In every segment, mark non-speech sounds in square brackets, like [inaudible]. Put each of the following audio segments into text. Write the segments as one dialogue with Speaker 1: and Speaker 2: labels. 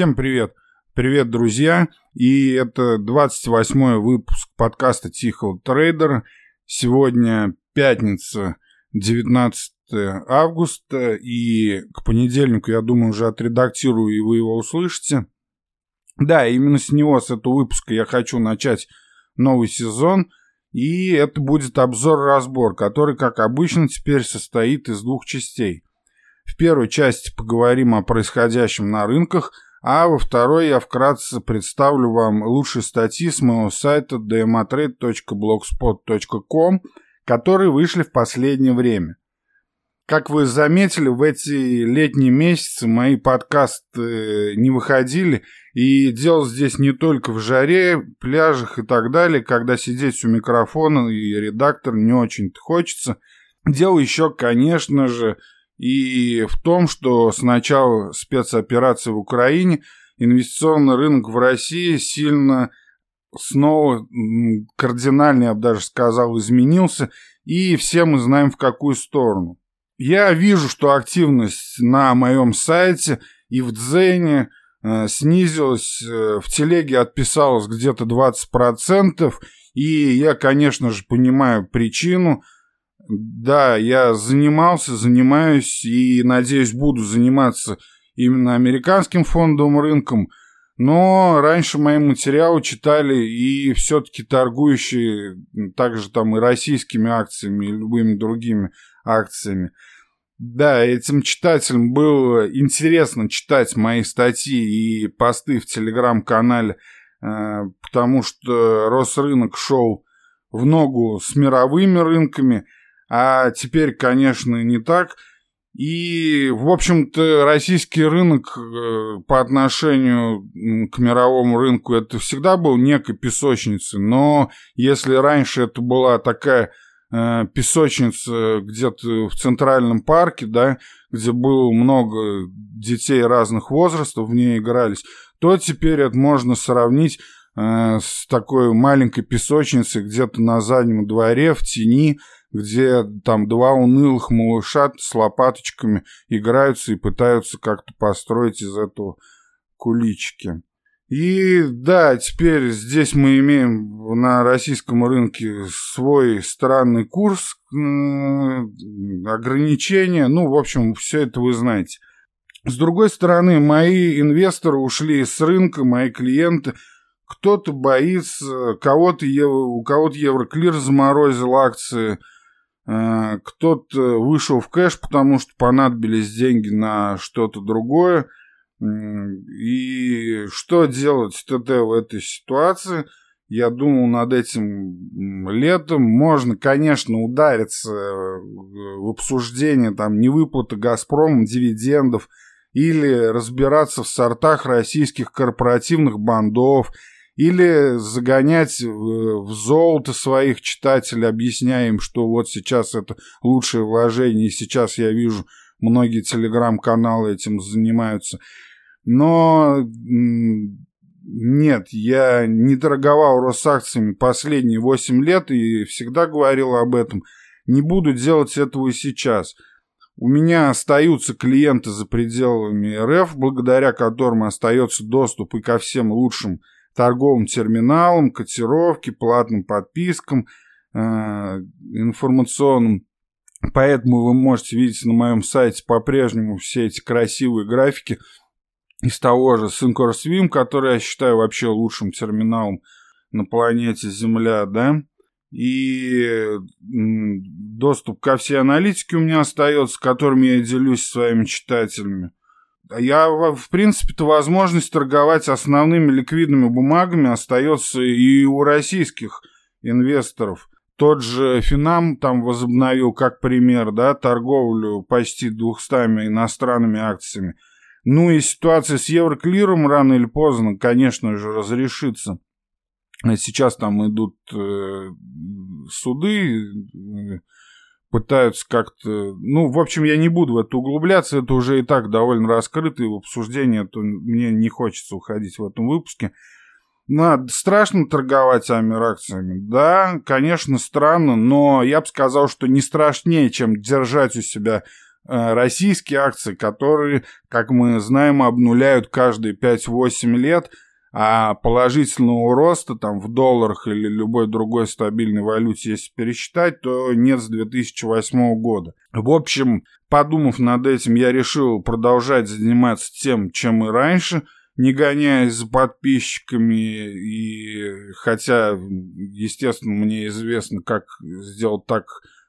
Speaker 1: Всем привет. Привет, друзья. И это 28 выпуск подкаста Тихого Трейдера. Сегодня пятница, 19 августа. И к понедельнику, я думаю, уже отредактирую, и вы его услышите. Да, именно с него, с этого выпуска я хочу начать новый сезон. И это будет обзор-разбор, который, как обычно, теперь состоит из двух частей. В первой части поговорим о происходящем на рынках – а во второй я вкратце представлю вам лучшие статьи с моего сайта dmotrade.blogspot.com, которые вышли в последнее время. Как вы заметили, в эти летние месяцы мои подкасты не выходили, и дело здесь не только в жаре, пляжах и так далее, когда сидеть у микрофона и редактор не очень хочется. Дело еще, конечно же, и в том, что с начала спецоперации в Украине инвестиционный рынок в России сильно снова кардинально, я бы даже сказал, изменился, и все мы знаем в какую сторону. Я вижу, что активность на моем сайте и в Дзене э, снизилась, э, в телеге отписалось где-то 20%, и я, конечно же, понимаю причину – да, я занимался, занимаюсь и, надеюсь, буду заниматься именно американским фондовым рынком, но раньше мои материалы читали и все-таки торгующие также там и российскими акциями, и любыми другими акциями. Да, этим читателям было интересно читать мои статьи и посты в телеграм-канале, э, потому что Росрынок шел в ногу с мировыми рынками – а теперь, конечно, не так. И, в общем-то, российский рынок э, по отношению к мировому рынку это всегда был некой песочницей. Но если раньше это была такая э, песочница где-то в центральном парке, да, где было много детей разных возрастов, в ней игрались, то теперь это можно сравнить э, с такой маленькой песочницей где-то на заднем дворе, в тени, где там два унылых малыша с лопаточками играются и пытаются как-то построить из этого куличики. И да, теперь здесь мы имеем на российском рынке свой странный курс, ограничения, ну, в общем, все это вы знаете. С другой стороны, мои инвесторы ушли с рынка, мои клиенты, кто-то боится, кого-то, у кого-то Евроклир заморозил акции – кто-то вышел в кэш, потому что понадобились деньги на что-то другое. И что делать ТТ в этой ситуации? Я думал над этим летом. Можно, конечно, удариться в обсуждение там невыплаты «Газпромом» дивидендов или разбираться в сортах российских корпоративных бандов – или загонять в золото своих читателей, объясняя им, что вот сейчас это лучшее вложение, и сейчас я вижу, многие телеграм-каналы этим занимаются. Но нет, я не торговал Росакциями последние 8 лет и всегда говорил об этом. Не буду делать этого и сейчас. У меня остаются клиенты за пределами РФ, благодаря которым остается доступ и ко всем лучшим торговым терминалам, котировке, платным подпискам, э, информационным. Поэтому вы можете видеть на моем сайте по-прежнему все эти красивые графики из того же SyncOrSwim, который я считаю вообще лучшим терминалом на планете Земля, да, и доступ ко всей аналитике у меня остается, которым я делюсь с своими читателями. Я, в принципе-то, возможность торговать основными ликвидными бумагами остается и у российских инвесторов. Тот же Финам там возобновил, как пример, да, торговлю почти 200 иностранными акциями. Ну и ситуация с Евроклиром рано или поздно, конечно же, разрешится. Сейчас там идут э, суды, э, пытаются как-то... Ну, в общем, я не буду в это углубляться, это уже и так довольно раскрыто, и в обсуждение то мне не хочется уходить в этом выпуске. Надо страшно торговать амир-акциями? Да, конечно, странно, но я бы сказал, что не страшнее, чем держать у себя э, российские акции, которые, как мы знаем, обнуляют каждые 5-8 лет, а положительного роста там в долларах или любой другой стабильной валюте, если пересчитать, то нет с 2008 года. В общем, подумав над этим, я решил продолжать заниматься тем, чем и раньше – не гоняясь за подписчиками, и хотя, естественно, мне известно, как сделать так,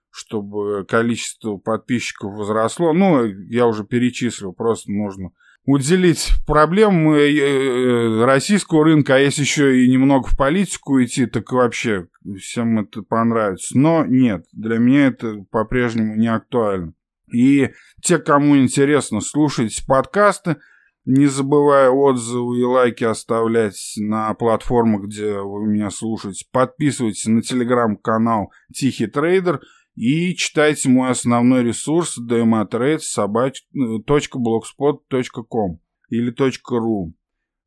Speaker 1: чтобы количество подписчиков возросло. Ну, я уже перечислил, просто нужно уделить проблем э, э, российского рынка, а если еще и немного в политику идти, так вообще всем это понравится. Но нет, для меня это по-прежнему не актуально. И те, кому интересно, слушайте подкасты, не забывая отзывы и лайки оставлять на платформах, где вы меня слушаете. Подписывайтесь на телеграм-канал Тихий Трейдер и читайте мой основной ресурс dmatrade.blogspot.com или .ru.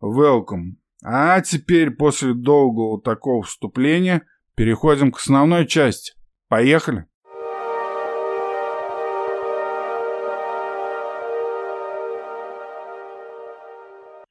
Speaker 1: Welcome. А теперь после долгого такого вступления переходим к основной части. Поехали!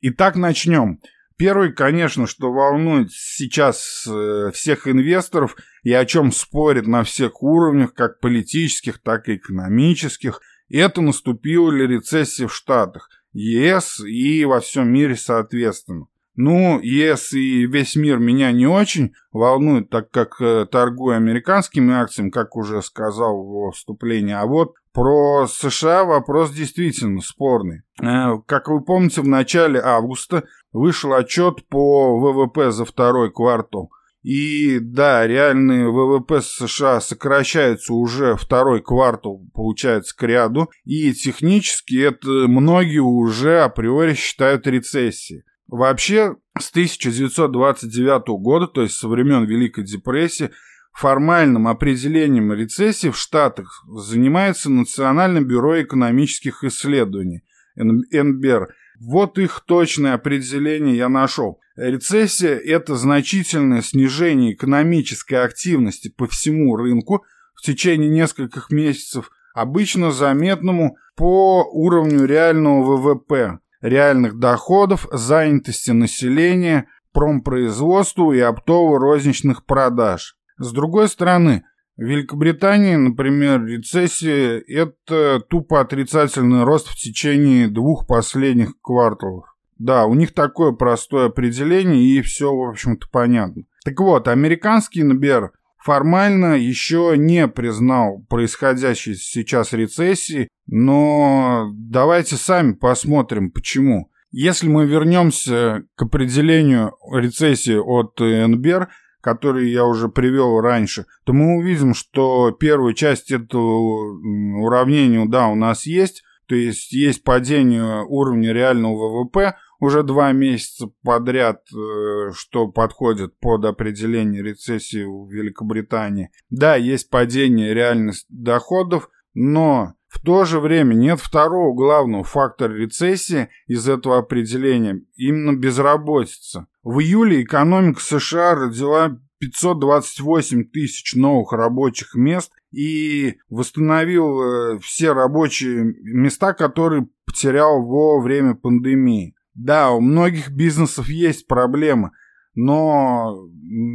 Speaker 1: Итак, начнем. Первый, конечно, что волнует сейчас э, всех инвесторов и о чем спорят на всех уровнях, как политических, так и экономических, это наступила ли рецессия в Штатах, ЕС и во всем мире соответственно. Ну, ЕС и весь мир меня не очень волнуют, так как э, торгую американскими акциями, как уже сказал в вступлении. А вот про США вопрос действительно спорный. Э, как вы помните, в начале августа вышел отчет по ВВП за второй квартал. И да, реальный ВВП США сокращается уже второй квартал, получается, к ряду. И технически это многие уже априори считают рецессией. Вообще, с 1929 года, то есть со времен Великой депрессии, формальным определением рецессии в Штатах занимается Национальное бюро экономических исследований, НБР. Вот их точное определение я нашел. Рецессия – это значительное снижение экономической активности по всему рынку в течение нескольких месяцев, обычно заметному по уровню реального ВВП, реальных доходов, занятости населения, промпроизводству и оптово-розничных продаж. С другой стороны, в Великобритании, например, рецессия – это тупо отрицательный рост в течение двух последних кварталов. Да, у них такое простое определение, и все, в общем-то, понятно. Так вот, американский НБР формально еще не признал происходящей сейчас рецессии, но давайте сами посмотрим, почему. Если мы вернемся к определению рецессии от НБР – которые я уже привел раньше, то мы увидим, что первая часть этого уравнения, да, у нас есть, то есть есть падение уровня реального ВВП уже два месяца подряд, э, что подходит под определение рецессии в Великобритании. Да, есть падение реальных доходов, но в то же время нет второго главного фактора рецессии из этого определения, именно безработица. В июле экономика США родила 528 тысяч новых рабочих мест и восстановил э, все рабочие места, которые потерял во время пандемии. Да, у многих бизнесов есть проблемы, но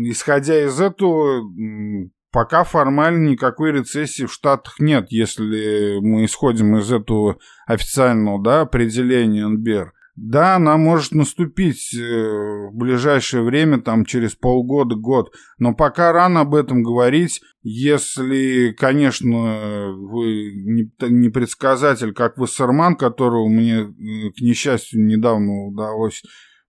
Speaker 1: исходя из этого Пока формально никакой рецессии в Штатах нет, если мы исходим из этого официального да, определения НБР. Да, она может наступить э, в ближайшее время, там через полгода, год, но пока рано об этом говорить, если, конечно, вы не, предсказатель, как Вассерман, которого мне, к несчастью, недавно удалось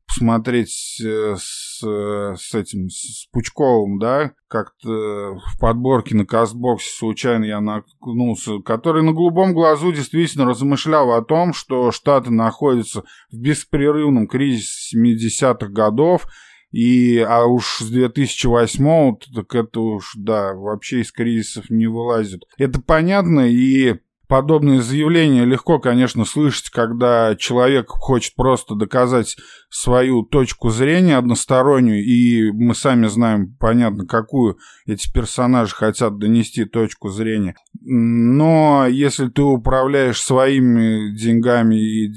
Speaker 1: посмотреть э, с, с этим, с Пучковым, да, как-то в подборке на Кастбоксе случайно я наткнулся, который на голубом глазу действительно размышлял о том, что Штаты находятся в беспрерывном кризисе 70-х годов, и, а уж с 2008 так это уж, да, вообще из кризисов не вылазит. Это понятно, и подобные заявления легко, конечно, слышать, когда человек хочет просто доказать свою точку зрения одностороннюю, и мы сами знаем, понятно, какую эти персонажи хотят донести точку зрения. Но если ты управляешь своими деньгами и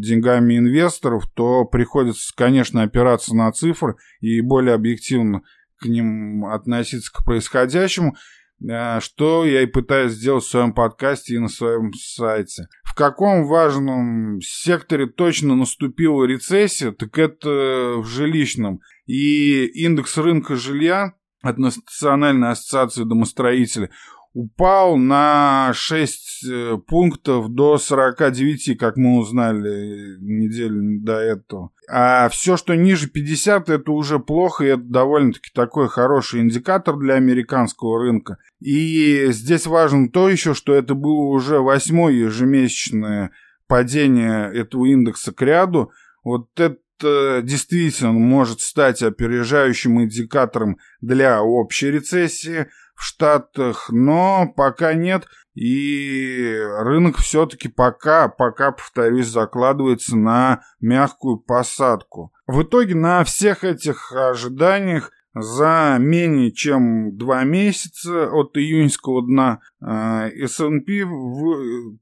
Speaker 1: деньгами инвесторов, то приходится, конечно, опираться на цифры и более объективно к ним относиться к происходящему. Э, что я и пытаюсь сделать в своем подкасте и на своем сайте. В каком важном секторе точно наступила рецессия, так это в жилищном. И индекс рынка жилья от Национальной ассоциации домостроителей упал на 6 э, пунктов до 49, как мы узнали неделю до этого. А все, что ниже 50, это уже плохо, и это довольно-таки такой хороший индикатор для американского рынка. И здесь важно то еще, что это было уже восьмое ежемесячное падение этого индекса к ряду. Вот это действительно может стать опережающим индикатором для общей рецессии – в Штатах, но пока нет. И рынок все-таки пока, пока, повторюсь, закладывается на мягкую посадку. В итоге на всех этих ожиданиях за менее чем два месяца от июньского дна э, S&P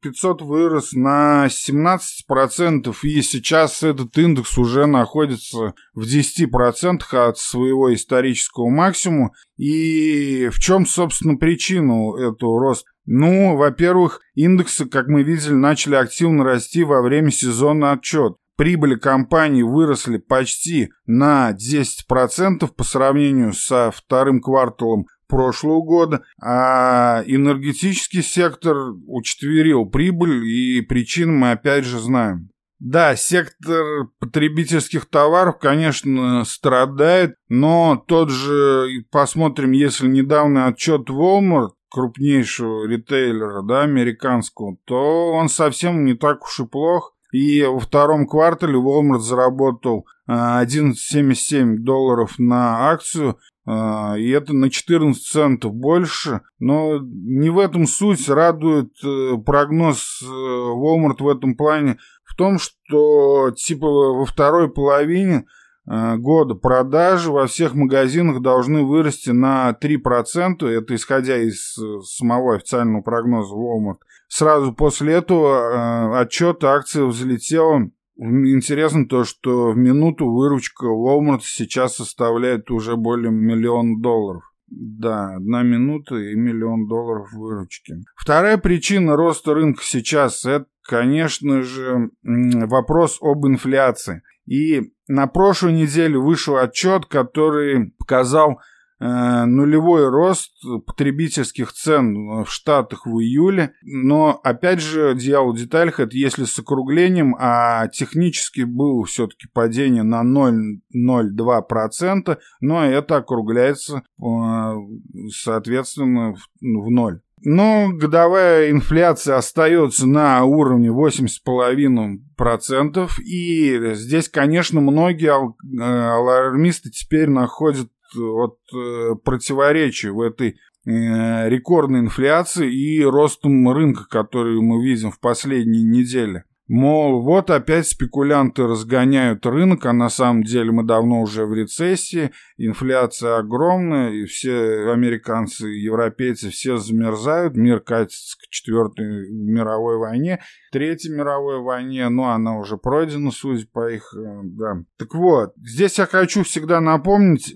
Speaker 1: 500 вырос на 17%, и сейчас этот индекс уже находится в 10% от своего исторического максимума. И в чем, собственно, причина этого роста? Ну, во-первых, индексы, как мы видели, начали активно расти во время сезона отчет прибыли компании выросли почти на 10% по сравнению со вторым кварталом прошлого года, а энергетический сектор учетверил прибыль, и причины мы опять же знаем. Да, сектор потребительских товаров, конечно, страдает, но тот же, посмотрим, если недавний отчет Walmart, крупнейшего ритейлера, да, американского, то он совсем не так уж и плох. И во втором квартале Walmart заработал 11,77 а, долларов на акцию, а, и это на 14 центов больше. Но не в этом суть. Радует э, прогноз э, Walmart в этом плане в том, что типа во второй половине Э, года продажи во всех магазинах должны вырасти на 3%, это исходя из э, самого официального прогноза Walmart. Сразу после этого э, отчет акции взлетела. Интересно то, что в минуту выручка Walmart сейчас составляет уже более миллиона долларов. Да, одна минута и миллион долларов выручки. Вторая причина роста рынка сейчас – это, конечно же, вопрос об инфляции. И на прошлой неделе вышел отчет, который показал нулевой рост потребительских цен в Штатах в июле. Но, опять же, дьявол в деталях, это если с округлением, а технически было все-таки падение на 0,02%, но это округляется, э, соответственно, в, ноль. Но годовая инфляция остается на уровне 8,5%. И здесь, конечно, многие э, алармисты теперь находят вот э, противоречие в этой э, рекордной инфляции и ростом рынка, который мы видим в последние недели. Мол, вот опять спекулянты разгоняют рынок, а на самом деле мы давно уже в рецессии, инфляция огромная, и все американцы, европейцы все замерзают, мир катится к четвертой мировой войне, третьей мировой войне, ну, она уже пройдена, судя по их, э, да. Так вот, здесь я хочу всегда напомнить,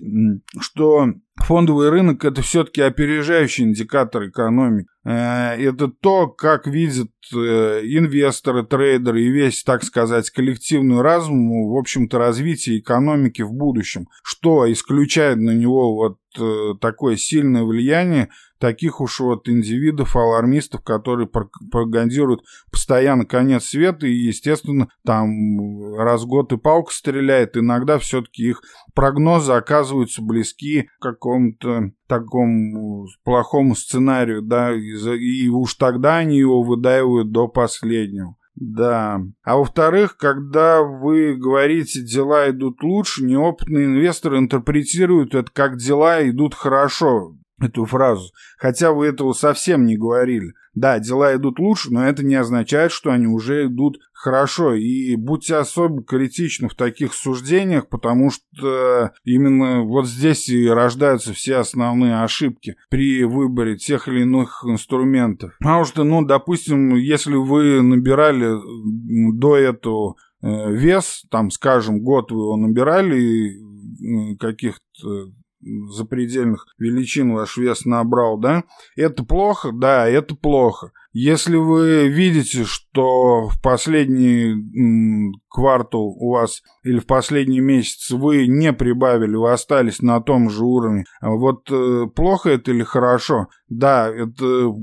Speaker 1: что фондовый рынок это все-таки опережающий индикатор экономики. Э, это то, как видят э, инвесторы, трейдеры и весь, так сказать, коллективный разум, в общем-то, развитие экономики в будущем, что исключает на него вот э, такое сильное влияние таких уж вот индивидов, алармистов, которые пропагандируют постоянно конец света, и, естественно, там раз год и палка стреляет, иногда все-таки их прогнозы оказываются близки к какому-то такому плохому сценарию, да, и, и уж тогда они его выдаивают до последнего. Да. А во-вторых, когда вы говорите, дела идут лучше, неопытные инвесторы интерпретируют это как дела идут хорошо. Эту фразу. Хотя вы этого совсем не говорили. Да, дела идут лучше, но это не означает, что они уже идут хорошо. И будьте особо критичны в таких суждениях, потому что именно вот здесь и рождаются все основные ошибки при выборе тех или иных инструментов. Потому что, ну, допустим, если вы набирали до этого э, вес, там, скажем, год вы его набирали каких-то запредельных величин ваш вес набрал, да, это плохо? Да, это плохо. Если вы видите, что в последний квартал у вас или в последний месяц вы не прибавили, вы остались на том же уровне, а вот э, плохо это или хорошо? Да, это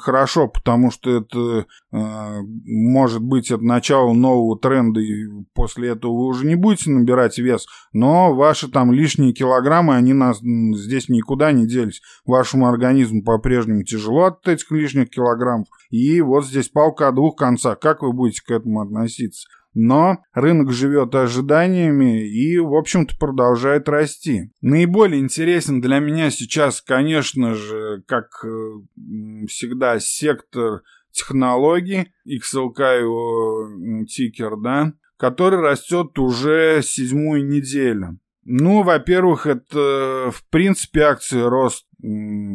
Speaker 1: хорошо, потому что это э, может быть это начало нового тренда, и после этого вы уже не будете набирать вес, но ваши там лишние килограммы, они нас здесь никуда не делись. Вашему организму по-прежнему тяжело от этих лишних килограммов, и вот здесь палка о двух концах. Как вы будете к этому относиться? Но рынок живет ожиданиями и, в общем-то, продолжает расти. Наиболее интересен для меня сейчас, конечно же, как э, всегда, сектор технологий, XLK его тикер, да, который растет уже седьмую неделю. Ну, во-первых, это, в принципе, акции рост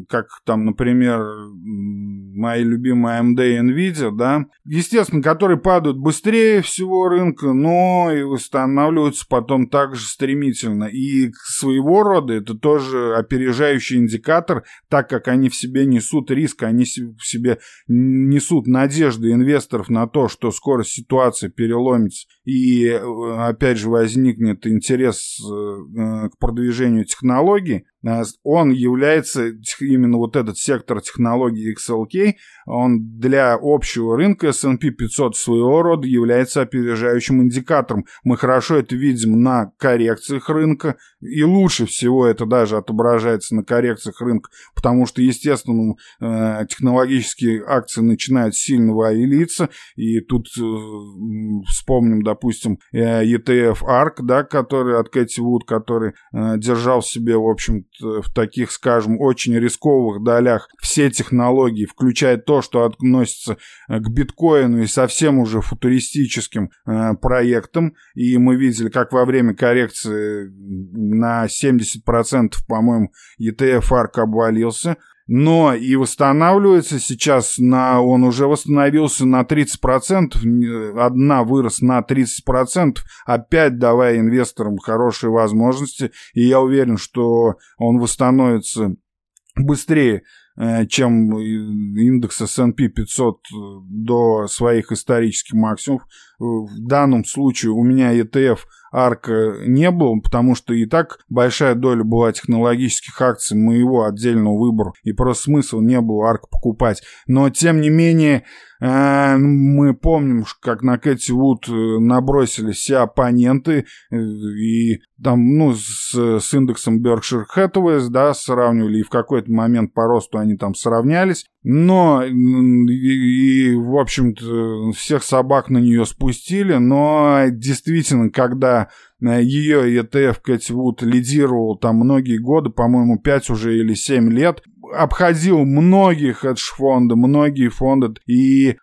Speaker 1: как там, например, мои любимые AMD и Nvidia, да, естественно, которые падают быстрее всего рынка, но и восстанавливаются потом также стремительно. И своего рода это тоже опережающий индикатор, так как они в себе несут риск, они в себе несут надежды инвесторов на то, что скоро ситуация переломится и опять же возникнет интерес э, к продвижению технологий, Э, он является, именно вот этот сектор технологий XLK, он для общего рынка S&P 500 своего рода является опережающим индикатором. Мы хорошо это видим на коррекциях рынка, и лучше всего это даже отображается на коррекциях рынка, потому что, естественно, э, технологические акции начинают сильно валиться, и тут э, вспомним, допустим, ETF ARK, да, который от Кэти Вуд, который держал в себе, в общем в таких, скажем, очень рисковых долях все технологии, включая то, что относится э, к биткоину и совсем уже футуристическим э, проектам. И мы видели, как во время коррекции на 70%, по-моему, ETF ARK обвалился. Но и восстанавливается сейчас на, он уже восстановился на 30%, одна вырос на 30%, опять давая инвесторам хорошие возможности, и я уверен, что он восстановится быстрее, э, чем индекс S&P 500 до своих исторических максимумов. В данном случае у меня ETF – арка не было, потому что и так большая доля была технологических акций моего отдельного выбора, и просто смысла не было арк покупать. Но, тем не менее, э, мы помним, как на Кэти Вуд э, набросились все оппоненты, э, и там, ну, с, с индексом Berkshire Hathaway, да, сравнивали, и в какой-то момент по росту они там сравнялись. Но, и, и в общем-то, всех собак на нее спустили, но действительно, когда Э, ее ETF Кэти Вуд лидировал там многие годы, по-моему, 5 уже или 7 лет обходил многие хедж-фонды, многие фонды, и э,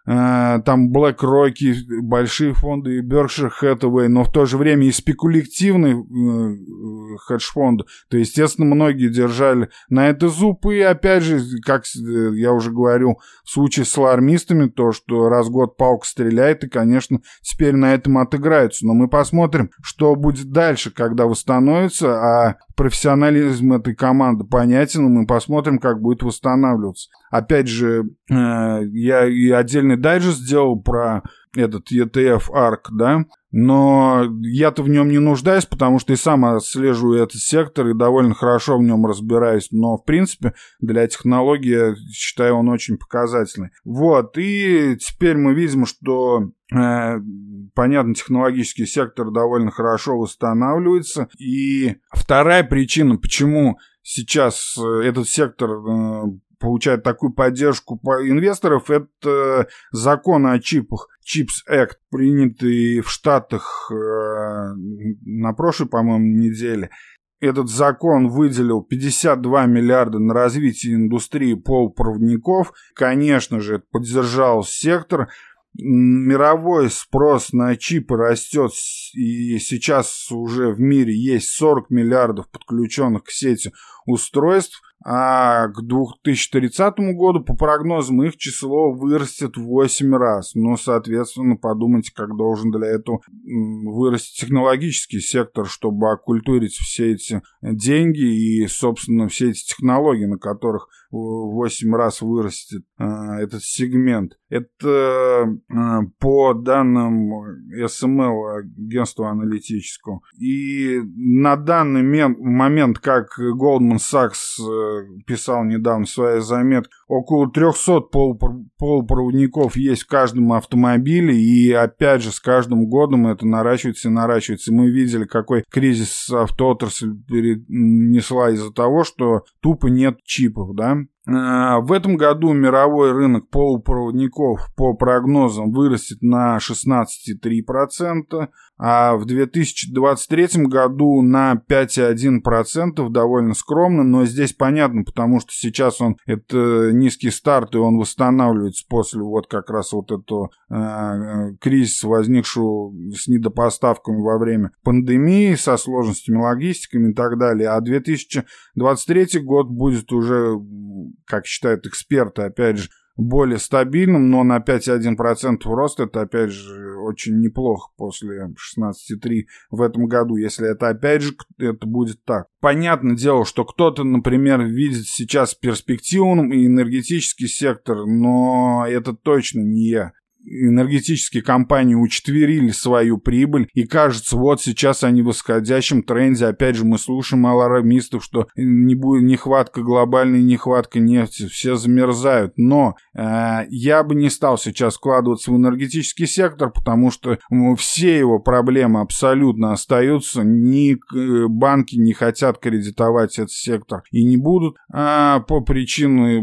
Speaker 1: там BlackRock, большие фонды, и Berkshire Hathaway, но в то же время и спекулятивные э, хедж-фонды. То, естественно, многие держали на это зуб, и опять же, как я уже говорил, в случае с алармистами, то, что раз в год палка стреляет, и, конечно, теперь на этом отыграются. Но мы посмотрим, что будет дальше, когда восстановится, а профессионализм этой команды понятен, и мы посмотрим, как будет восстанавливаться. Опять же, э, я и отдельный дайджест сделал про этот ETF ARC, да, но я-то в нем не нуждаюсь, потому что и сам отслеживаю этот сектор и довольно хорошо в нем разбираюсь. Но, в принципе, для технологии, я считаю, он очень показательный. Вот, и теперь мы видим, что э, понятно, технологический сектор довольно хорошо восстанавливается. И вторая причина, почему сейчас э, этот сектор э, получает такую поддержку инвесторов, это закон о чипах. Chips Act, принятый в Штатах э, на прошлой, по-моему, неделе. этот закон выделил 52 миллиарда на развитие индустрии полупроводников. Конечно же, это поддержал сектор. Мировой спрос на чипы растет, и сейчас уже в мире есть 40 миллиардов подключенных к сети устройств а к 2030 году, по прогнозам, их число вырастет в 8 раз. Но, соответственно, подумайте, как должен для этого вырасти технологический сектор, чтобы оккультурить все эти деньги и, собственно, все эти технологии, на которых 8 раз вырастет а, этот сегмент. Это а, по данным SML, агентства аналитического. И на данный момент, как Goldman Sachs э, писал недавно в своей заметке, около 300 полупроводников есть в каждом автомобиле, и опять же с каждым годом это наращивается и наращивается. Мы видели, какой кризис автоотрасль перенесла из-за того, что тупо нет чипов, да, а, в этом году мировой рынок полупроводников по прогнозам вырастет на 16,3%, а в 2023 году на 5,1% довольно скромно, но здесь понятно, потому что сейчас он это низкий старт, и он восстанавливается после вот как раз вот этого э, кризиса, возникшего с недопоставками во время пандемии, со сложностями логистиками и так далее. А 2023 год будет уже, как считают эксперты, опять же, более стабильным, но на 5,1% рост это, опять же, очень неплохо после 16,3% в этом году, если это, опять же, это будет так. Понятное дело, что кто-то, например, видит сейчас перспективным энергетический сектор, но это точно не я энергетические компании учетверили свою прибыль, и кажется, вот сейчас они в восходящем тренде. Опять же, мы слушаем алармистов, что не будет нехватка глобальной, нехватка нефти, все замерзают. Но э, я бы не стал сейчас вкладываться в энергетический сектор, потому что все его проблемы абсолютно остаются. Ни э, банки не хотят кредитовать этот сектор и не будут а по причине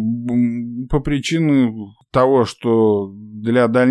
Speaker 1: по причине того, что для дальнейшего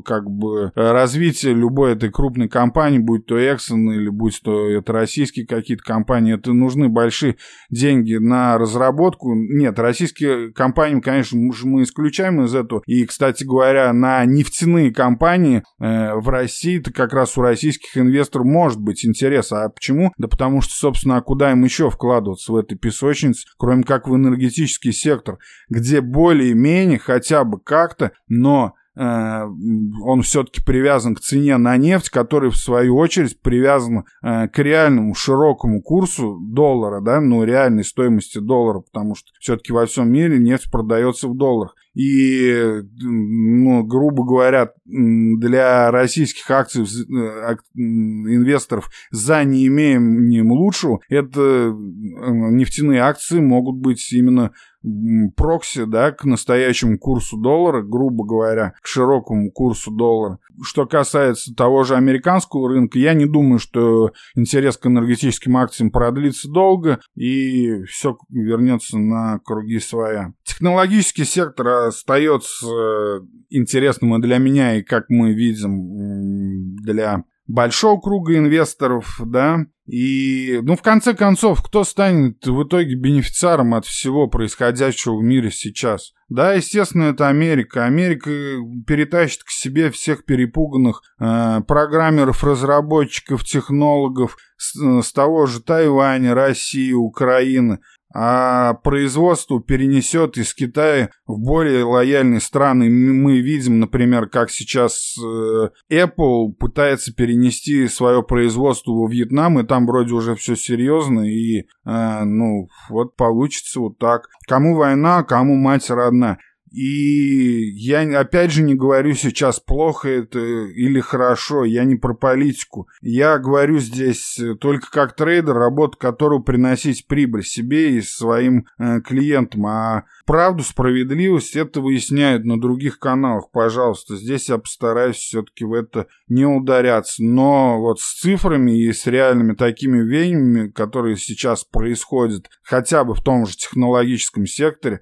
Speaker 1: как бы развития любой этой крупной компании, будь то Exxon или будь то это российские какие-то компании, это нужны большие деньги на разработку. Нет, российские компании, конечно, мы исключаем из этого. И, кстати говоря, на нефтяные компании э, в России, это как раз у российских инвесторов может быть интерес. А почему? Да потому что, собственно, а куда им еще вкладываться в этой песочнице, кроме как в энергетический сектор, где более-менее хотя бы как-то, но он все-таки привязан к цене на нефть, который в свою очередь привязан э, к реальному широкому курсу доллара, да, ну, реальной стоимости доллара, потому что все-таки во всем мире нефть продается в долларах. И, ну, грубо говоря, для российских акций э, инвесторов за неимением лучшего, это нефтяные акции могут быть именно прокси, да, к настоящему курсу доллара, грубо говоря, к широкому курсу доллара. Что касается того же американского рынка, я не думаю, что интерес к энергетическим акциям продлится долго и все вернется на круги своя. Технологический сектор остается э, интересным и для меня, и, как мы видим, для большого круга инвесторов, да, и, ну, в конце концов, кто станет в итоге бенефициаром от всего происходящего в мире сейчас? Да, естественно, это Америка. Америка перетащит к себе всех перепуганных э, программеров, разработчиков, технологов с, с того же Тайваня, России, Украины а производство перенесет из Китая в более лояльные страны. Мы видим, например, как сейчас э, Apple пытается перенести свое производство во Вьетнам, и там вроде уже все серьезно, и, э, ну, вот получится вот так. Кому война, кому мать родна. И я опять же не говорю сейчас плохо это или хорошо, я не про политику. Я говорю здесь только как трейдер, работа которую приносить прибыль себе и своим э, клиентам. А правду, справедливость это выясняют на других каналах, пожалуйста. Здесь я постараюсь все-таки в это не ударяться. Но вот с цифрами и с реальными такими веяниями, которые сейчас происходят, хотя бы в том же технологическом секторе,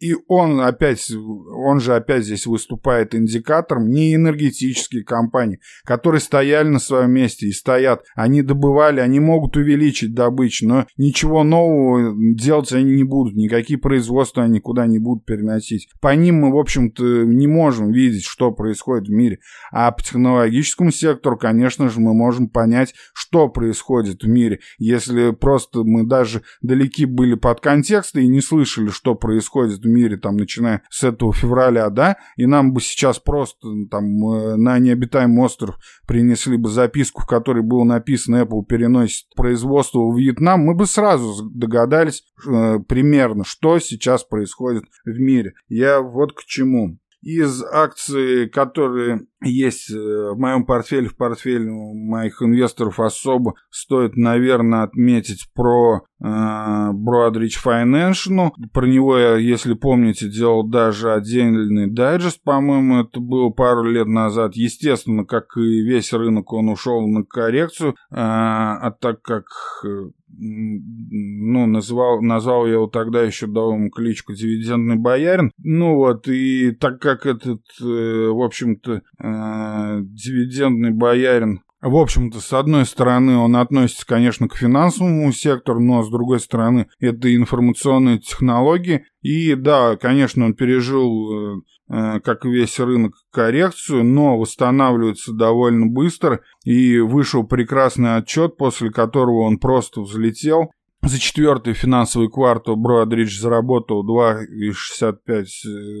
Speaker 1: И он опять, он же опять здесь выступает индикатором, не энергетические компании, которые стояли на своем месте и стоят. Они добывали, они могут увеличить добычу, но ничего нового делать они не будут, никакие производства они никуда не будут переносить. По ним мы, в общем-то, не можем видеть, что происходит в мире. А по технологическому сектору, конечно же, мы можем понять, что происходит в мире. Если просто мы даже далеки были под контекстом и не слышали, что происходит в мире, там, начиная с этого февраля, да, и нам бы сейчас просто там э, на необитаемый остров принесли бы записку, в которой было написано Apple переносит производство в Вьетнам, мы бы сразу догадались э, примерно, что сейчас происходит в мире. Я вот к чему из акций, которые есть э, в моем портфеле, в портфеле моих инвесторов особо, стоит, наверное, отметить про э, Broadridge Financial. Про него я, если помните, делал даже отдельный дайджест, по-моему, это было пару лет назад. Естественно, как и весь рынок, он ушел на коррекцию, э, а так как э, ну, назвал, назвал я его тогда еще дал ему кличку «Дивидендный боярин». Ну вот, и так как этот, э, в общем-то, э, дивидендный боярин в общем-то, с одной стороны, он относится, конечно, к финансовому сектору, но с другой стороны, это информационные технологии. И да, конечно, он пережил, э, как весь рынок, коррекцию, но восстанавливается довольно быстро. И вышел прекрасный отчет, после которого он просто взлетел. За четвертый финансовый квартал Broadridge заработал 2,65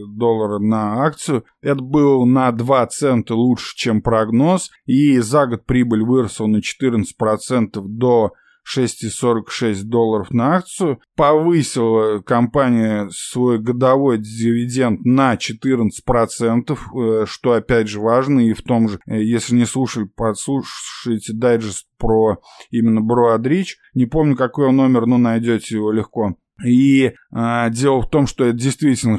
Speaker 1: доллара на акцию. Это было на 2 цента лучше, чем прогноз. И за год прибыль выросла на 14% до 6,46 долларов на акцию. Повысила компания свой годовой дивиденд на 14%, э, что опять же важно. И в том же, э, если не слушали, подслушайте дайджест про именно Броадрич. Не помню, какой он номер, но найдете его легко. И э, дело в том, что это действительно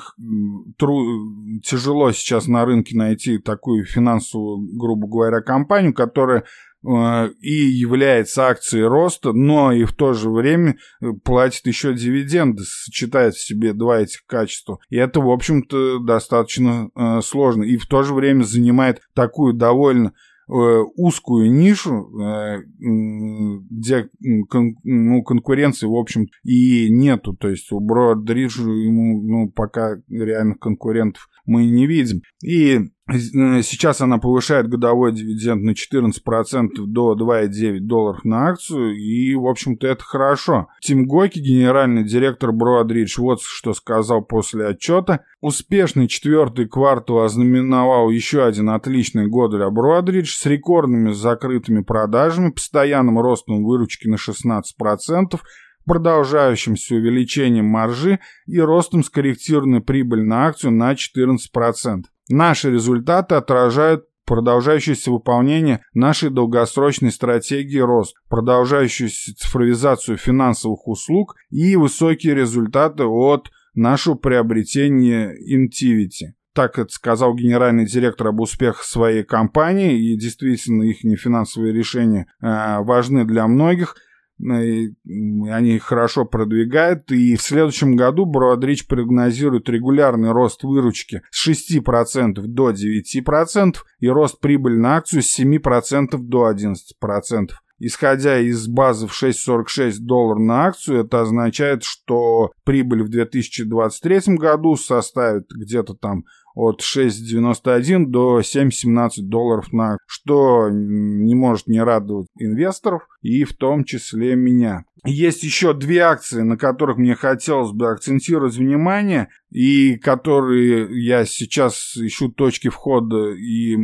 Speaker 1: тру- тяжело сейчас на рынке найти такую финансовую, грубо говоря, компанию, которая и является акцией роста, но и в то же время э, платит еще дивиденды, сочетает в себе два этих качества. И это, в общем-то, достаточно э, сложно. И в то же время занимает такую довольно Э, узкую нишу, э, где ну, конкуренции, в общем, и нету. То есть у Бродриджа ему ну, пока реальных конкурентов мы не видим. И э, Сейчас она повышает годовой дивиденд на 14% до 2,9 долларов на акцию, и, в общем-то, это хорошо. Тим Гойки, генеральный директор Broadridge, вот что сказал после отчета. Успешный четвертый квартал ознаменовал еще один отличный год для Broadridge с рекордными закрытыми продажами, постоянным ростом выручки на 16%, продолжающимся увеличением маржи и ростом скорректированной прибыли на акцию на 14%. Наши результаты отражают продолжающееся выполнение нашей долгосрочной стратегии рост, продолжающуюся цифровизацию финансовых услуг и высокие результаты от нашего приобретения Intivity. Так это сказал генеральный директор об успехах своей компании, и действительно их финансовые решения э, важны для многих – они хорошо продвигают, и в следующем году Broadridge прогнозирует регулярный рост выручки с 6% до 9% и рост прибыли на акцию с 7% до 11%. Исходя из базы в 6,46 долларов на акцию, это означает, что прибыль в 2023 году составит где-то там от 6,91 до 7,17 долларов на что не может не радовать инвесторов и в том числе меня. Есть еще две акции, на которых мне хотелось бы акцентировать внимание, и которые я сейчас ищу точки входа, и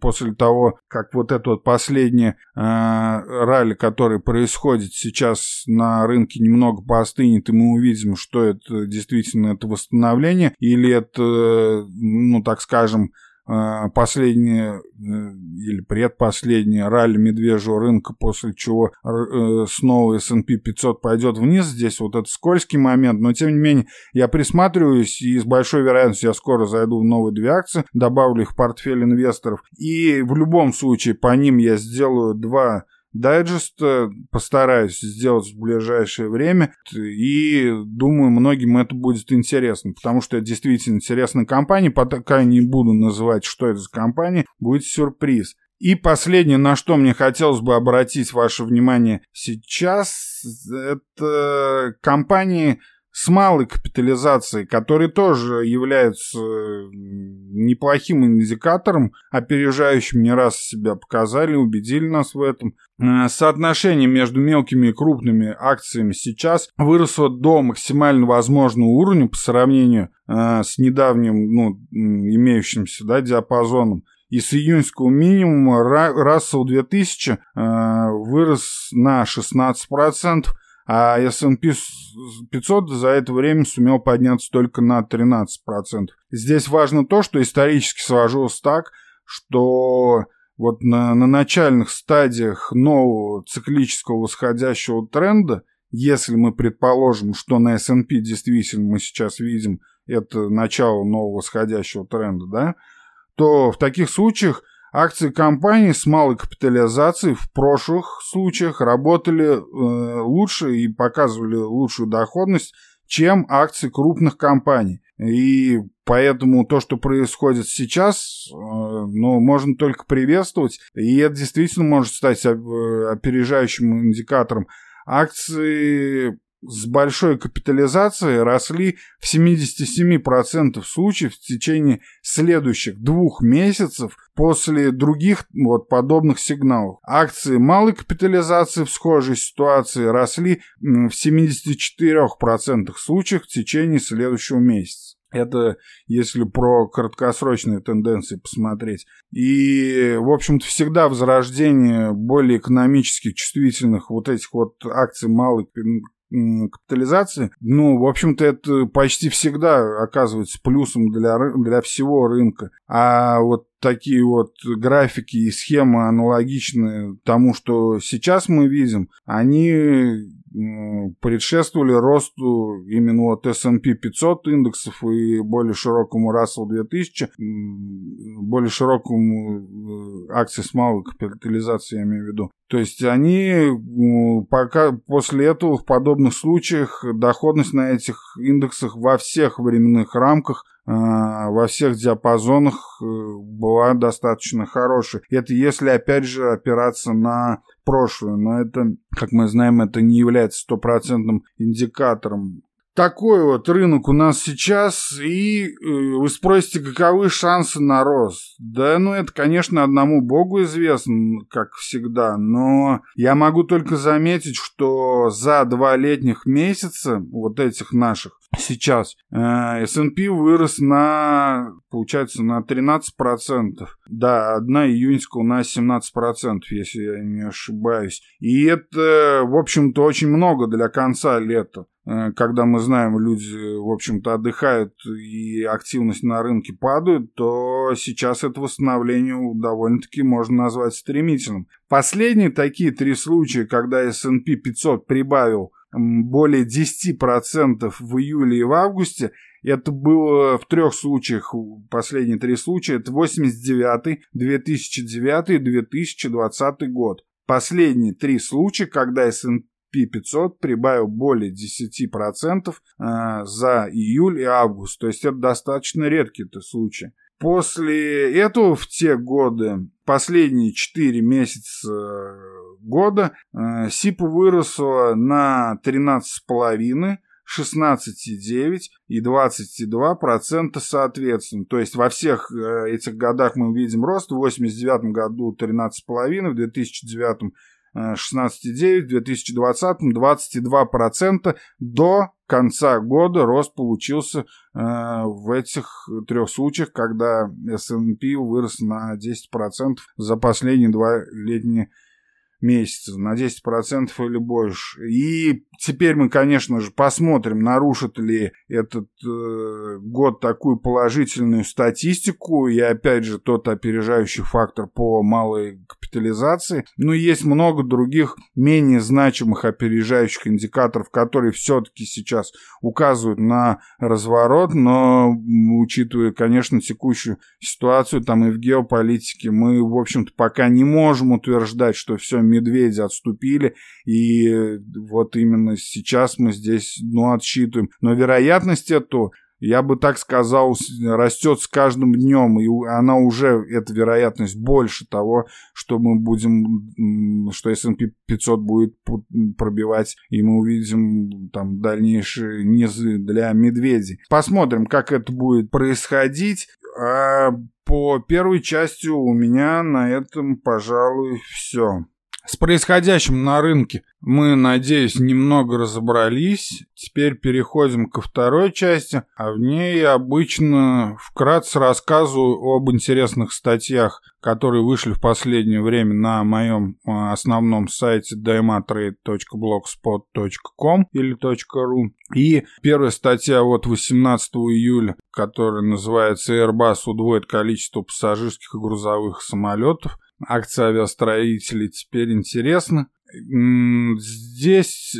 Speaker 1: после того, как вот это вот последнее э, ралли, которое происходит сейчас на рынке, немного поостынет, и мы увидим, что это действительно это восстановление, или это, ну так скажем, последнее э, или предпоследнее ралли медвежьего рынка, после чего э, снова S&P 500 пойдет вниз. Здесь вот этот скользкий момент, но тем не менее я присматриваюсь и с большой вероятностью я скоро зайду в новые две акции, добавлю их в портфель инвесторов и в любом случае по ним я сделаю два дайджеста. Постараюсь сделать в ближайшее время. И думаю, многим это будет интересно, потому что это действительно интересная компания. Пока не буду называть, что это за компания, будет сюрприз. И последнее, на что мне хотелось бы обратить ваше внимание сейчас, это компании с малой капитализацией, которые тоже являются неплохим индикатором, опережающим не раз себя показали, убедили нас в этом. Э, соотношение между мелкими и крупными акциями сейчас выросло до максимально возможного уровня по сравнению э, с недавним, ну, имеющимся да, диапазоном. И с июньского минимума Russell 2000 э, вырос на 16%, а S&P 500 за это время сумел подняться только на 13%. Здесь важно то, что исторически сложилось так, что вот на, на начальных стадиях нового циклического восходящего тренда, если мы предположим, что на S&P действительно мы сейчас видим это начало нового восходящего тренда, да, то в таких случаях Акции компаний с малой капитализацией в прошлых случаях работали э, лучше и показывали лучшую доходность, чем акции крупных компаний. И поэтому то, что происходит сейчас, э, ну, можно только приветствовать. И это действительно может стать э, опережающим индикатором. Акции с большой капитализацией росли в 77% случаев в течение следующих двух месяцев после других вот подобных сигналов. Акции малой капитализации в схожей ситуации росли в 74% случаев в течение следующего месяца. Это если про краткосрочные тенденции посмотреть. И, в общем-то, всегда возрождение более экономически чувствительных вот этих вот акций малой капитализации, ну, в общем-то, это почти всегда оказывается плюсом для, для всего рынка. А вот такие вот графики и схемы аналогичные тому, что сейчас мы видим, они предшествовали росту именно вот S&P 500 индексов и более широкому Russell 2000, более широкому э, акции с малой капитализацией, я имею в виду. То есть они пока после этого в подобных случаях доходность на этих индексах во всех временных рамках а, во всех диапазонах э, была достаточно хорошей. Это если, опять же, опираться на прошлое. Но это, как мы знаем, это не является стопроцентным индикатором такой вот рынок у нас сейчас, и э, вы спросите, каковы шансы на рост? Да, ну это, конечно, одному богу известно, как всегда, но я могу только заметить, что за два летних месяца, вот этих наших, сейчас, э, S&P вырос на, получается, на 13%. Да, одна июньская у нас 17%, если я не ошибаюсь. И это, в общем-то, очень много для конца лета. Э, когда мы знаем, люди, в общем-то, отдыхают и активность на рынке падает, то сейчас это восстановление довольно-таки можно назвать стремительным. Последние такие три случая, когда S&P 500 прибавил более 10% в июле и в августе, это было в трех случаях, последние три случая, это 89, 2009 и 2020 год. Последние три случая, когда S&P P500 прибавил более 10% э, за июль и август. То есть это достаточно редкий это случай. После этого в те годы, последние 4 месяца э, года, э, СИП выросла на 13,5%, 16,9 и 22% соответственно. То есть во всех этих годах мы видим рост. В 89 году 13,5, в 2009 16,9, в 2020 22% до конца года рост получился э, в этих трех случаях, когда S&P вырос на 10% за последние два летние месяца на 10% или больше. И теперь мы, конечно же, посмотрим, нарушит ли этот э, год такую положительную статистику и, опять же, тот опережающий фактор по малой капитализации. Но есть много других менее значимых опережающих индикаторов, которые все-таки сейчас указывают на разворот, но учитывая, конечно, текущую ситуацию там и в геополитике, мы, в общем-то, пока не можем утверждать, что все медведи отступили, и вот именно сейчас мы здесь, ну, отсчитываем. Но вероятность эту я бы так сказал, растет с каждым днем, и она уже, эта вероятность больше того, что мы будем, что S&P 500 будет пробивать, и мы увидим там дальнейшие низы для медведей. Посмотрим, как это будет происходить. А по первой части у меня на этом, пожалуй, все. С происходящим на рынке мы, надеюсь, немного разобрались. Теперь переходим ко второй части, а в ней обычно вкратце рассказываю об интересных статьях, которые вышли в последнее время на моем а, основном сайте dmatrade.blogspot.com или .ru. И первая статья от 18 июля, которая называется «Airbus удвоит количество пассажирских и грузовых самолетов», акции авиастроителей теперь интересны. Здесь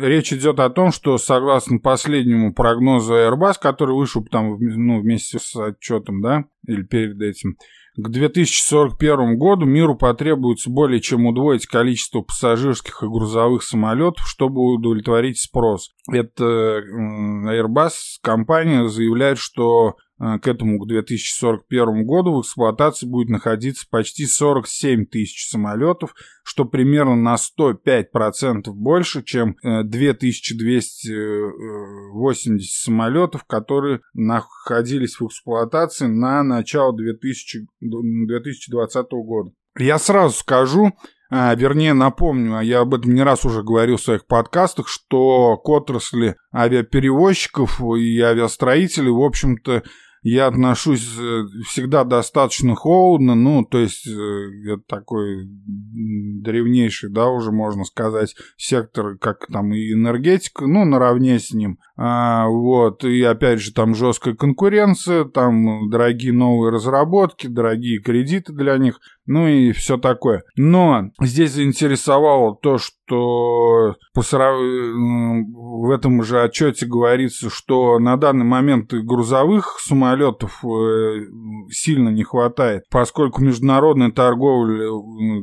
Speaker 1: речь идет о том, что согласно последнему прогнозу Airbus, который вышел там ну, вместе с отчетом, да, или перед этим, к 2041 году миру потребуется более чем удвоить количество пассажирских и грузовых самолетов, чтобы удовлетворить спрос. Это Airbus компания заявляет, что к этому, к 2041 году в эксплуатации будет находиться почти 47 тысяч самолетов, что примерно на 105% больше, чем 2280 э, самолетов, которые находились в эксплуатации на начало 2000, 2020 года. Я сразу скажу, а, вернее, напомню, а я об этом не раз уже говорил в своих подкастах, что к отрасли авиаперевозчиков и авиастроителей, в общем-то, я отношусь э, всегда достаточно холодно, ну, то есть это такой древнейший, да, уже можно сказать, сектор, как там и энергетика, ну, наравне с ним. А, вот, и опять же, там жесткая конкуренция, там дорогие новые разработки, дорогие кредиты для них, ну и все такое. Но здесь заинтересовало то, что по срав... в этом же отчете говорится, что на данный момент грузовых самолетов э, сильно не хватает, поскольку международная торговля,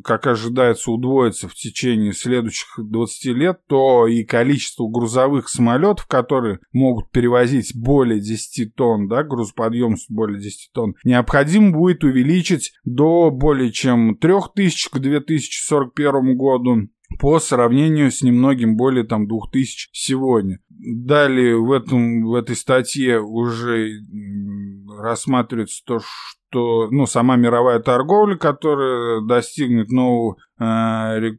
Speaker 1: как ожидается, удвоится в течение следующих 20 лет, то и количество грузовых самолетов, которые могут перевозить более 10 тонн, да, грузоподъемность более 10 тонн, необходимо будет увеличить до более чем 3000 к 2041 году по сравнению с немногим более там 2000 сегодня. Далее в, этом, в этой статье уже рассматривается то, что ну, сама мировая торговля, которая достигнет нового, э,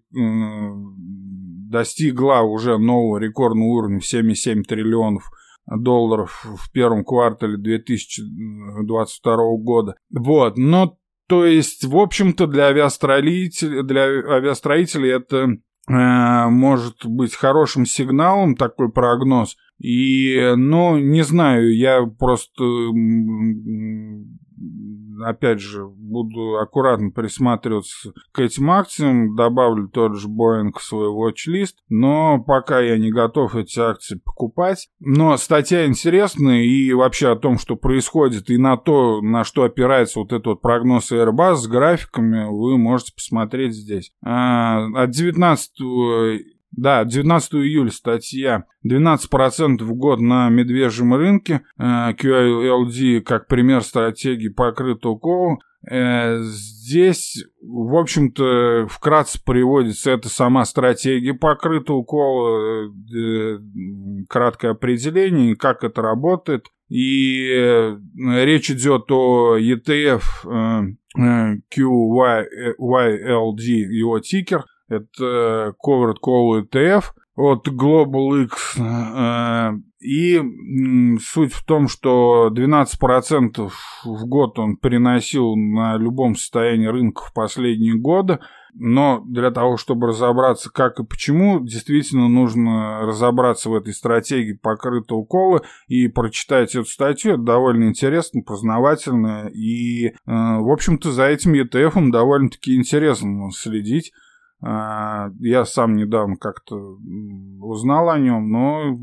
Speaker 1: достигла уже нового рекордного уровня в 7,7 триллионов долларов в первом квартале 2022 года. Вот, но то есть, в общем-то, для авиастроителей, для авиастроителей это э, может быть хорошим сигналом, такой прогноз. И, ну, не знаю, я просто опять же, буду аккуратно присматриваться к этим акциям, добавлю тот же Boeing в свой watch-лист, но пока я не готов эти акции покупать. Но статья интересная и вообще о том, что происходит, и на то, на что опирается вот этот вот прогноз Airbus с графиками, вы можете посмотреть здесь. А, от 19 да, 19 июля статья. 12% в год на медвежьем рынке. Э, QLD как пример стратегии покрытого кова. Э, здесь, в общем-то, вкратце приводится эта сама стратегия покрытого кола, э, краткое определение, как это работает. И речь идет о ETF QYLD, его тикер – это Covered Call ETF от Global X. Э, и суть в том, что 12% в год он приносил на любом состоянии рынка в последние годы. Но для того, чтобы разобраться, как и почему, действительно нужно разобраться в этой стратегии покрытого кола и прочитать эту статью. Это довольно интересно, познавательно. И, э, в общем-то, за этим ETF довольно-таки интересно следить. А, я сам недавно как-то узнал о нем, но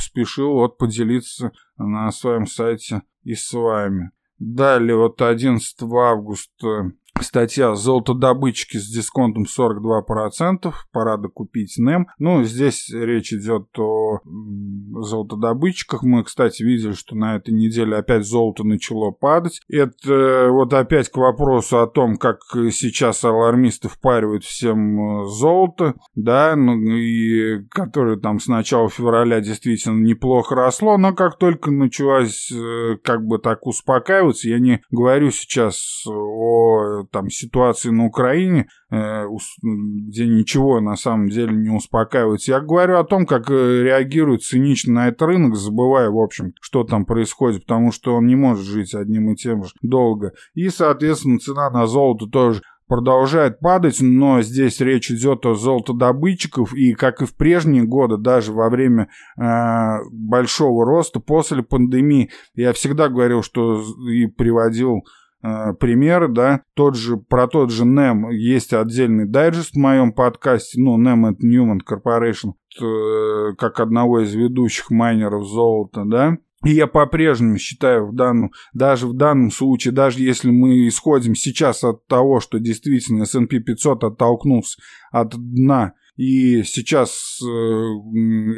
Speaker 1: спешил вот поделиться на своем сайте и с вами. Далее, вот 11 августа статья «Золотодобытчики с дисконтом 42%, пора докупить НЭМ». Ну, здесь речь идет о золотодобытчиках. Мы, кстати, видели, что на этой неделе опять золото начало падать. Это э, вот опять к вопросу о том, как сейчас алармисты впаривают всем э, золото, да, ну, и которое там с начала февраля действительно неплохо росло, но как только началось э, как бы так успокаиваться, я не говорю сейчас о там ситуации на Украине, э, где ничего на самом деле не успокаивается. Я говорю о том, как э, реагирует цинично на этот рынок, забывая, в общем, что там происходит, потому что он не может жить одним и тем же долго. И, соответственно, цена на золото тоже продолжает падать, но здесь речь идет о золотодобытчиков, и как и в прежние годы, даже во время э, большого роста после пандемии, я всегда говорил, что и приводил пример, да, тот же, про тот же NEM есть отдельный дайджест в моем подкасте, ну, NEM это Newman Corporation, э, как одного из ведущих майнеров золота, да, и я по-прежнему считаю, в данном, даже в данном случае, даже если мы исходим сейчас от того, что действительно S&P 500 оттолкнулся от дна и сейчас э,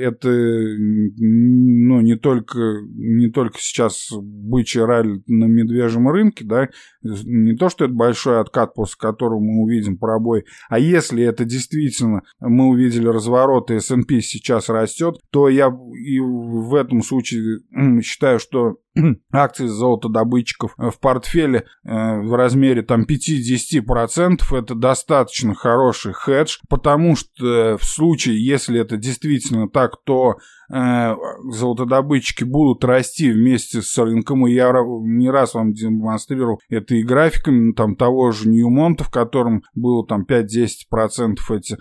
Speaker 1: это ну, не только, не только сейчас бычий ралли на медвежьем рынке, да, не то, что это большой откат, после которого мы увидим пробой, а если это действительно мы увидели разворот и S&P сейчас растет, то я и в этом случае считаю, что [clears throat] акции золотодобытчиков в портфеле э, в размере там 5-10% это достаточно хороший хедж, потому что в случае, если это действительно так, то э, золотодобытчики будут расти вместе с рынком, и я не раз вам демонстрировал это и графиками там того же Ньюмонта, в котором было там 5-10% эти э,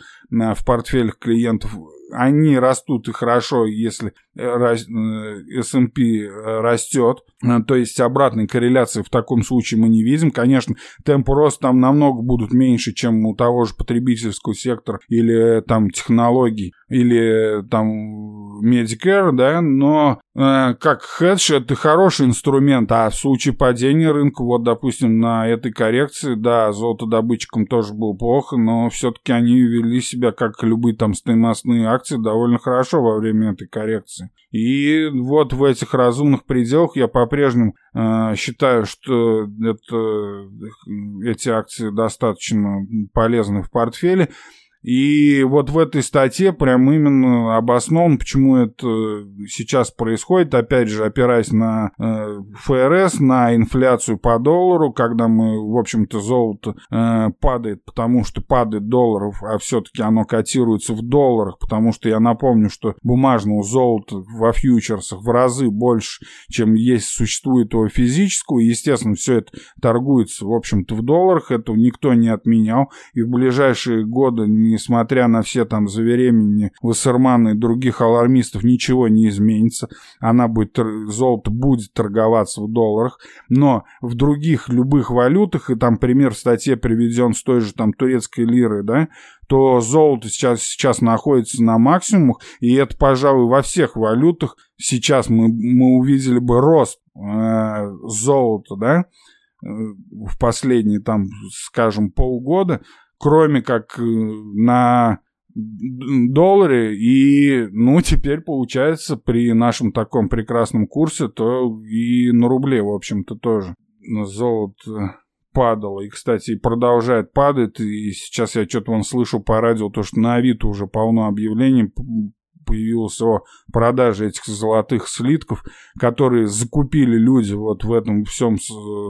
Speaker 1: в портфелях клиентов они растут и хорошо, если э, э, S&P растет, то есть обратной корреляции в таком случае мы не видим. Конечно, темпы роста там намного будут меньше, чем у того же потребительского сектора или там технологий, или там Medicare, да, но э, как хедж это хороший инструмент, а в случае падения рынка, вот, допустим, на этой коррекции, да, золотодобытчикам тоже было плохо, но все-таки они вели себя, как любые там стоимостные акции, довольно хорошо во время этой коррекции. И вот в этих разумных пределах я по-прежнему э, считаю, что это, эти акции достаточно полезны в портфеле. И вот в этой статье прям именно обоснован, почему это сейчас происходит, опять же, опираясь на э, ФРС, на инфляцию по доллару, когда мы, в общем-то, золото э, падает, потому что падает долларов, а все-таки оно котируется в долларах, потому что я напомню, что бумажного золота во фьючерсах в разы больше, чем есть существует у физического, естественно, все это торгуется, в общем-то, в долларах, этого никто не отменял, и в ближайшие годы несмотря на все там заверения Вассермана и других алармистов, ничего не изменится. Она будет, золото будет торговаться в долларах, но в других любых валютах, и там пример в статье приведен с той же там турецкой лиры, да, то золото сейчас, сейчас находится на максимумах, и это, пожалуй, во всех валютах сейчас мы, мы увидели бы рост э, золота, да, э, в последние, там, скажем, полгода, кроме как э, на долларе, и, ну, теперь получается при нашем таком прекрасном курсе, то и на рубле, в общем-то, тоже золото падало. И, кстати, продолжает падать. И сейчас я что-то вон слышу по радио, то, что на Авито уже полно объявлений появилось о продаже этих золотых слитков, которые закупили люди вот в этом всем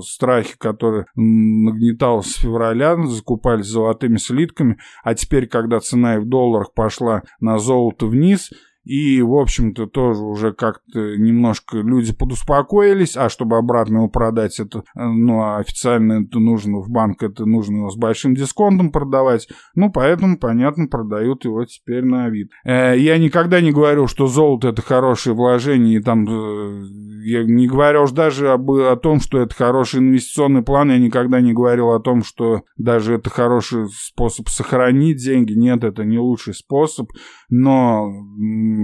Speaker 1: страхе, который нагнетал с февраля, закупались золотыми слитками, а теперь, когда цена и в долларах пошла на золото вниз – и, в общем-то, тоже уже как-то немножко люди подуспокоились, а чтобы обратно его продать, это, ну, а официально это нужно в банк, это нужно его с большим дисконтом продавать. Ну, поэтому, понятно, продают его теперь на вид. Э, я никогда не говорю, что золото это хорошее вложение, и там, э, я не говоря уж даже об, о том, что это хороший инвестиционный план, я никогда не говорил о том, что даже это хороший способ сохранить деньги. Нет, это не лучший способ, но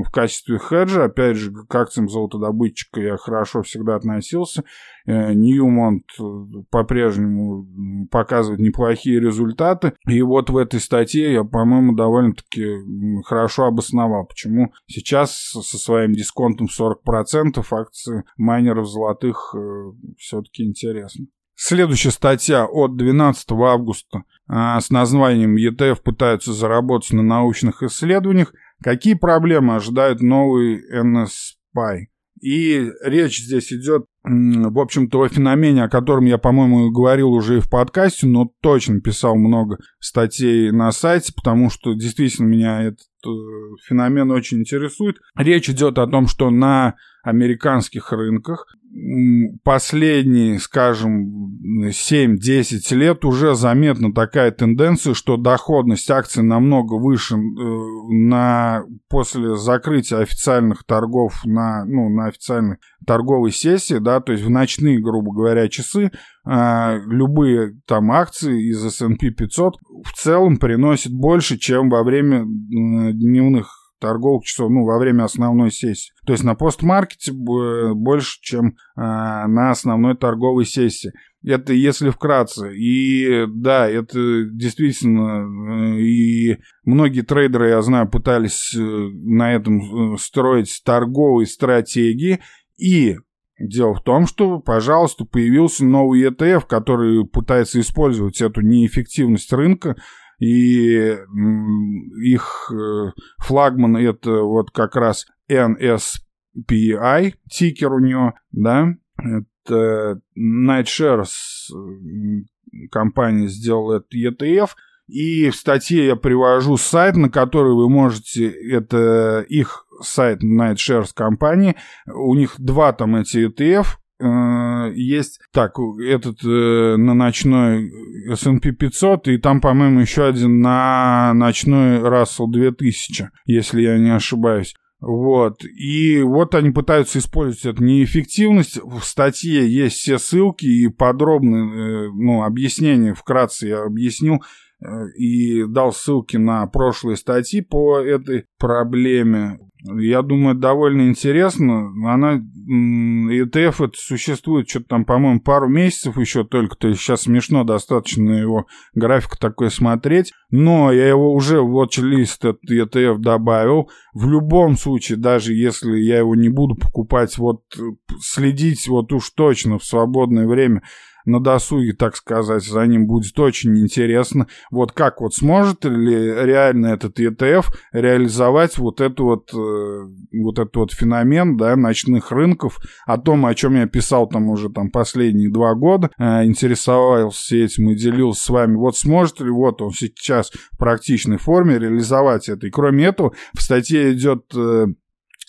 Speaker 1: в качестве хеджа, опять же, к акциям золотодобытчика я хорошо всегда относился. Э, Ньюмонт э, по-прежнему показывает неплохие результаты. И вот в этой статье я, по-моему, довольно-таки хорошо обосновал, почему сейчас со своим дисконтом 40% акции майнеров золотых э, все-таки интересны. Следующая статья от 12 августа с названием «ETF пытаются заработать на научных исследованиях. Какие проблемы ожидают новый NSPI?» И речь здесь идет, в общем-то, о феномене, о котором я, по-моему, говорил уже и в подкасте, но точно писал много статей на сайте, потому что действительно меня этот э, феномен очень интересует. Речь идет о том, что на американских рынках последние, скажем, 7-10 лет уже заметна такая тенденция, что доходность акций намного выше э, на, после закрытия официальных торгов на, ну, на официальной торговой сессии, да, то есть в ночные, грубо говоря, часы, э, любые там акции из S&P 500 в целом приносят больше, чем во время дневных торговых часов, ну, во время основной сессии. То есть на постмаркете больше, чем э, на основной торговой сессии. Это если вкратце. И да, это действительно, э, и многие трейдеры, я знаю, пытались э, на этом строить торговые стратегии. И Дело в том, что, пожалуйста, появился новый ETF, который пытается использовать эту неэффективность рынка и их э, флагман это вот как раз NSPI, тикер у него, да, это Nightshares компания сделала этот ETF, и в статье я привожу сайт, на который вы можете, это их сайт Nightshares компании, у них два там эти ETF, Э, есть, так, этот э, на ночной S&P 500, и там, по-моему, еще один на ночной Russell 2000, если я не ошибаюсь. Вот. И вот они пытаются использовать эту неэффективность. В статье есть все ссылки и подробные э, ну, объяснения. Вкратце я объяснил и дал ссылки на прошлые статьи по этой проблеме. Я думаю, довольно интересно. Она, ETF это существует что-то там, по-моему, пару месяцев еще только. То есть сейчас смешно достаточно его график такой смотреть. Но я его уже в watch-лист этот ETF добавил. В любом случае, даже если я его не буду покупать, вот следить вот уж точно в свободное время на досуге, так сказать, за ним будет очень интересно. Вот как вот сможет ли реально этот ETF реализовать вот эту вот, э, вот этот вот феномен, да, ночных рынков, о том, о чем я писал там уже там последние два года, э, интересовался этим и делился с вами. Вот сможет ли вот он сейчас в практичной форме реализовать это. И кроме этого, в статье идет э,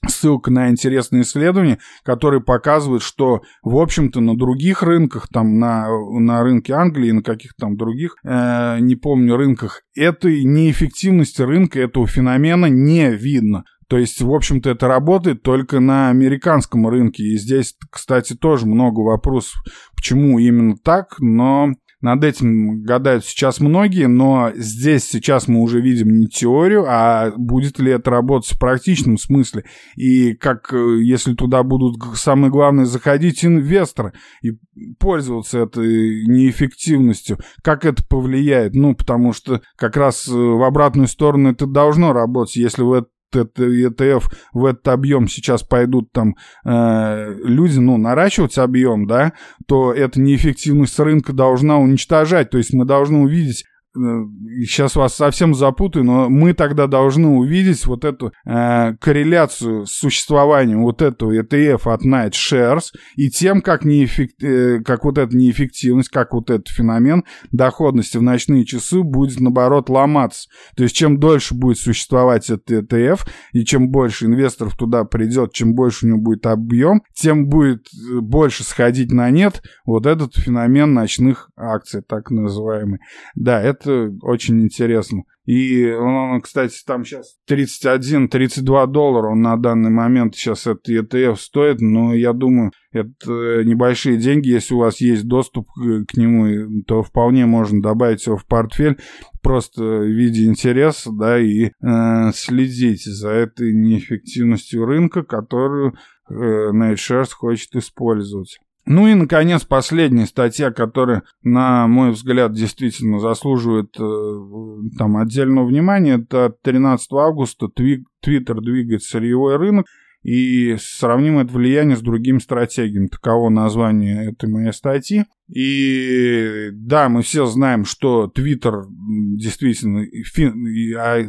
Speaker 1: ссылка на интересные исследования, которые показывают, что, в общем-то, на других рынках, там, на, на рынке Англии, на каких-то там других, э, не помню, рынках, этой неэффективности рынка, этого феномена не видно. То есть, в общем-то, это работает только на американском рынке. И здесь, кстати, тоже много вопросов, почему именно так, но над этим гадают сейчас многие, но здесь сейчас мы уже видим не теорию, а будет ли это работать в практичном смысле. И как, э, если туда будут, самое главное, заходить инвесторы и пользоваться этой неэффективностью, как это повлияет? Ну, потому что как раз э, в обратную сторону это должно работать. Если вы этот ETF в этот объем сейчас пойдут там э, люди, ну, наращивать объем, да, то эта неэффективность рынка должна уничтожать. То есть мы должны увидеть сейчас вас совсем запутаю, но мы тогда должны увидеть вот эту э, корреляцию с существованием вот этого ETF от Night Shares и тем, как, неэффект, э, как вот эта неэффективность, как вот этот феномен доходности в ночные часы будет, наоборот, ломаться. То есть, чем дольше будет существовать этот ETF, и чем больше инвесторов туда придет, чем больше у него будет объем, тем будет э, больше сходить на нет вот этот феномен ночных акций, так называемый. Да, это это очень интересно. И он, кстати, там сейчас 31-32 доллара он на данный момент сейчас этот ETF стоит, но я думаю, это небольшие деньги, если у вас есть доступ к нему, то вполне можно добавить его в портфель просто в виде интереса, да, и э, следить за этой неэффективностью рынка, которую э, Nightshares хочет использовать. Ну и, наконец, последняя статья, которая, на мой взгляд, действительно заслуживает э, там отдельного внимания, это 13 августа Твиттер двигает сырьевой рынок, и сравним это влияние с другими стратегиями. Таково название этой моей статьи. И да, мы все знаем, что Твиттер действительно, фин, а,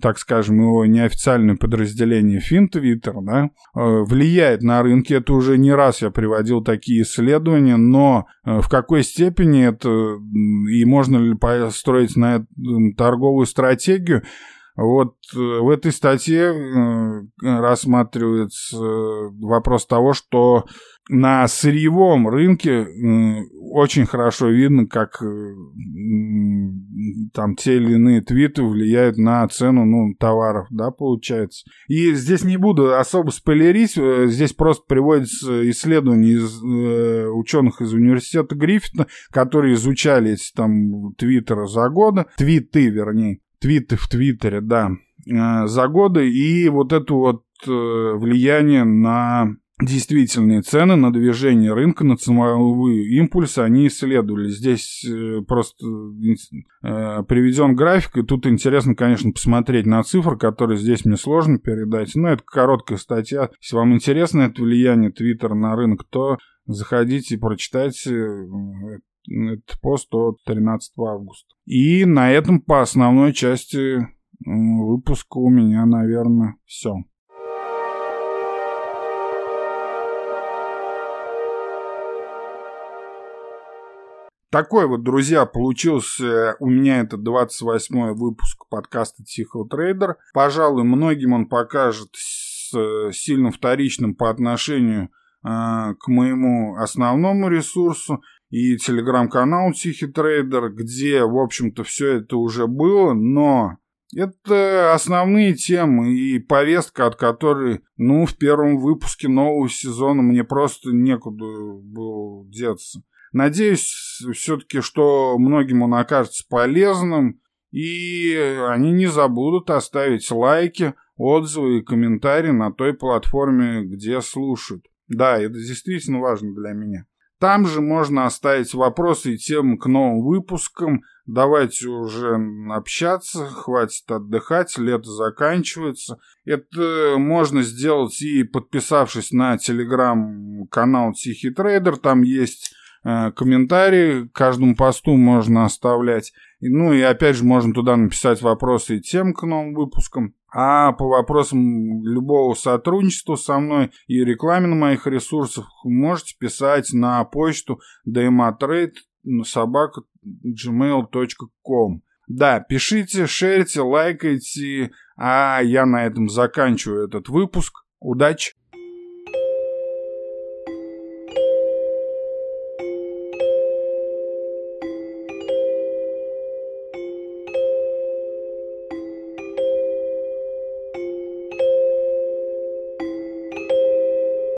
Speaker 1: так скажем, его неофициальное подразделение Финтвиттер, да, э, влияет на рынки. Это уже не раз я приводил такие исследования, но э, в какой степени это и можно ли построить на это торговую стратегию, вот э, в этой статье э, рассматривается э, вопрос того, что на сырьевом рынке очень хорошо видно, как там те или иные твиты влияют на цену ну, товаров, да, получается. И здесь не буду особо спойлерить, здесь просто приводится исследование из ученых из университета Гриффита, которые изучали эти там твиттеры за годы, твиты, вернее, твиты в Твиттере, да, э, за годы, и вот это вот э, влияние на действительные цены, на движение рынка, на ценовые импульсы, они исследовали. Здесь э, просто приведен график, и тут интересно, конечно, посмотреть на цифры, которые здесь мне сложно передать. Но это короткая статья. Если вам интересно это влияние Твиттера на рынок, то заходите и прочитайте этот пост от 13 августа. И на этом по основной части выпуска у меня, наверное, все. Такой вот, друзья, получился у меня это 28 выпуск подкаста Тихого Трейдер. Пожалуй, многим он покажет сильно вторичным по отношению э, к моему основному ресурсу и телеграм-канал Тихий Трейдер, где, в общем-то, все это уже было, но это основные темы и повестка, от которой, ну, в первом выпуске нового сезона мне просто некуда было деться. Надеюсь все-таки, что многим он окажется полезным, и они не забудут оставить лайки, отзывы и комментарии на той платформе, где слушают. Да, это действительно важно для меня. Там же можно оставить вопросы и темы к новым выпускам. Давайте уже общаться, хватит отдыхать, лето заканчивается. Это можно сделать и подписавшись на телеграм-канал Тихий Трейдер. Там есть э, комментарии, каждому посту можно оставлять. Ну и опять же можно туда написать вопросы и тем к новым выпускам. А по вопросам любого сотрудничества со мной и рекламе на моих ресурсах можете писать на почту dmatrade собака gmail.com. Да, пишите, шерите, лайкайте, а я на этом заканчиваю этот выпуск. Удачи!